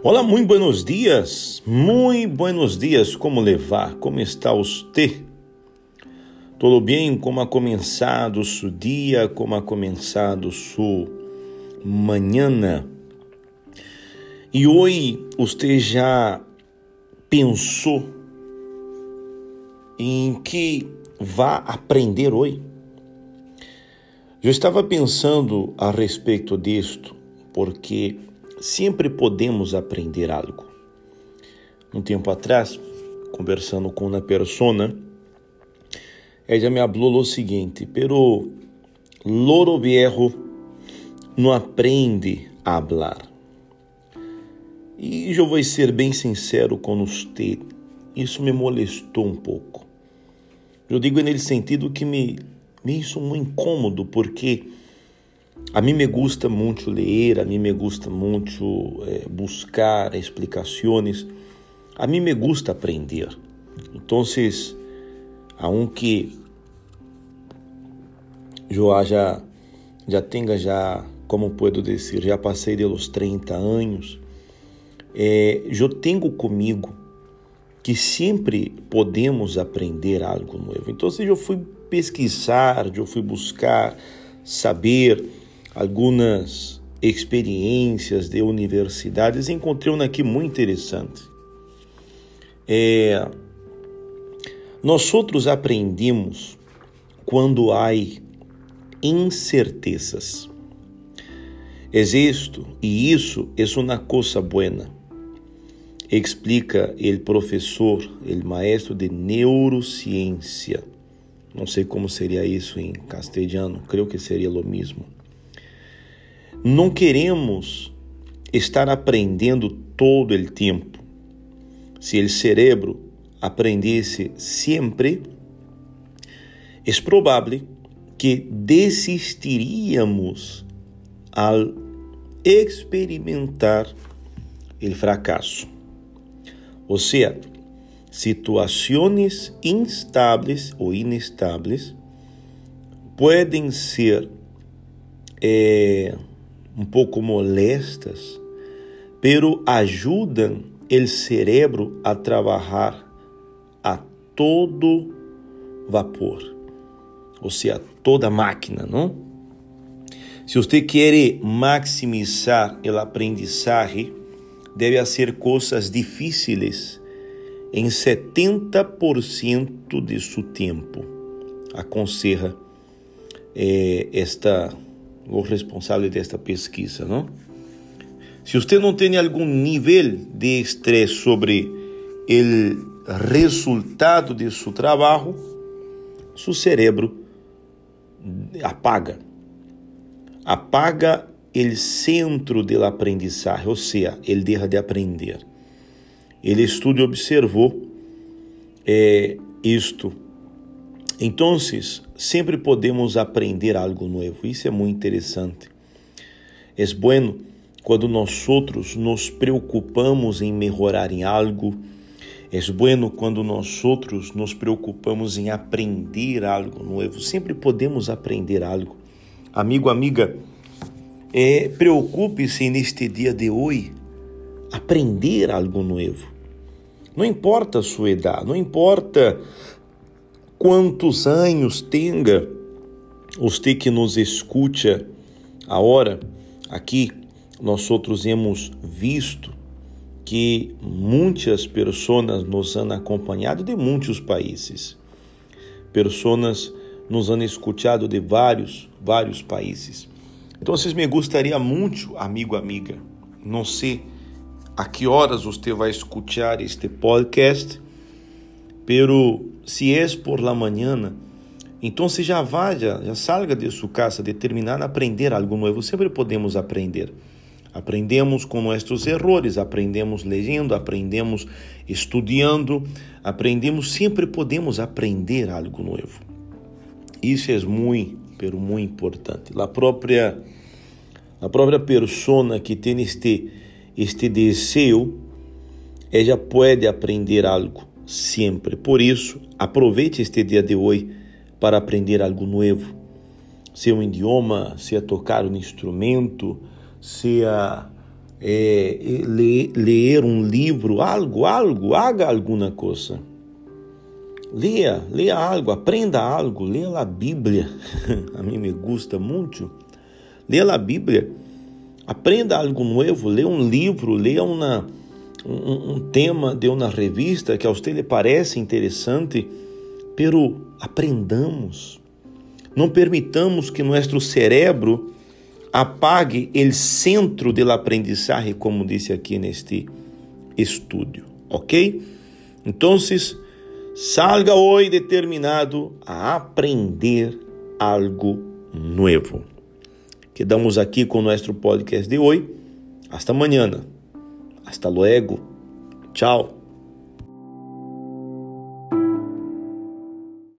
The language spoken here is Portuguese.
Olá, muito buenos dias, muito buenos dias, como levar? Como está você? Tudo bem? Como ha começado seu dia? Como ha começado sua manhã? E hoje você já pensou em que vá aprender hoje? Eu estava pensando a respeito disto, porque sempre podemos aprender algo. Um tempo atrás, conversando com uma persona, ela me falou o seguinte: pero loro viejo não aprende a falar. E eu vou ser bem sincero com você, isso me molestou um pouco. Eu digo nesse sentido que me, me hizo muito incômodo, porque a mim me gusta muito ler, a mim me gusta muito eh, buscar explicações, a mim me gusta aprender. Então, aunque eu já já tenha já, como puedo dizer, já passei de los 30 anos, eh, eu tenho comigo que sempre podemos aprender algo novo. Então, eu fui pesquisar, eu fui buscar saber algumas experiências de universidades, encontrei uma aqui muito interessante. É, nós outros aprendemos quando há incertezas. Existo e isso é uma coisa buena. Explica o professor, o maestro de neurociência. Não sei como seria isso em castelhano, creio que seria o mesmo. Não queremos estar aprendendo todo o tempo. Se o cérebro aprendesse sempre, é provável que desistiríamos ao experimentar o fracasso. Ou seja, situações instáveis ou inestáveis podem ser eh, um pouco molestas, pero ajudam o cérebro a trabalhar a todo vapor, ou seja, toda máquina, não? Se você quer maximizar o aprendizagem, deve fazer coisas difíceis em 70% de seu tempo. Aconselha eh, esta o responsável desta pesquisa, não? Se você não tem algum nível de estresse sobre o resultado de seu trabalho, seu cérebro apaga. Apaga o centro do aprendizagem, ou seja, ele deixa de aprender. Ele estudo observou é, isto então, sempre podemos aprender algo novo. Isso é muito interessante. É bueno quando nós outros nos preocupamos em melhorar em algo. É bueno quando nós outros nos preocupamos em aprender algo novo. Sempre podemos aprender algo. Amigo, amiga, é, preocupe-se neste dia de hoje aprender algo novo. Não importa a sua idade, não importa quantos anos tenha você que nos escuta agora aqui, nós outros hemos visto que muitas pessoas nos han acompanhado de muitos países. Pessoas nos han escutado de vários, vários países. Então, me gostaria muito, amigo, amiga, não sei a que horas você vai escutar este podcast, pero se es por la mañana, se já vaya, já salga de sua casa determinado a aprender algo novo. Sempre podemos aprender. Aprendemos com nossos erros, aprendemos lendo, aprendemos estudando, aprendemos, sempre podemos aprender algo novo. Isso é muito, pero muito importante. A própria a própria persona que tem este este desejo, ela pode aprender algo sempre. Por isso, aproveite este dia de hoje para aprender algo novo. Seja um idioma, seja tocar um instrumento, seja é, ler, ler um livro, algo, algo, haga alguma coisa. Leia, leia algo, aprenda algo, leia a Bíblia. a mim me gusta muito. Leia a Bíblia, aprenda algo novo, leia um livro, leia uma, um, um tema de uma revista que a você lhe parece interessante, pero aprendamos. Não permitamos que nosso cérebro apague o centro do aprendizagem, como disse aqui neste estudo, ok? Então, salga hoje determinado a aprender algo novo. Quedamos aqui com o nosso podcast de hoje. Hasta amanhã. Hasta luego. Tchau.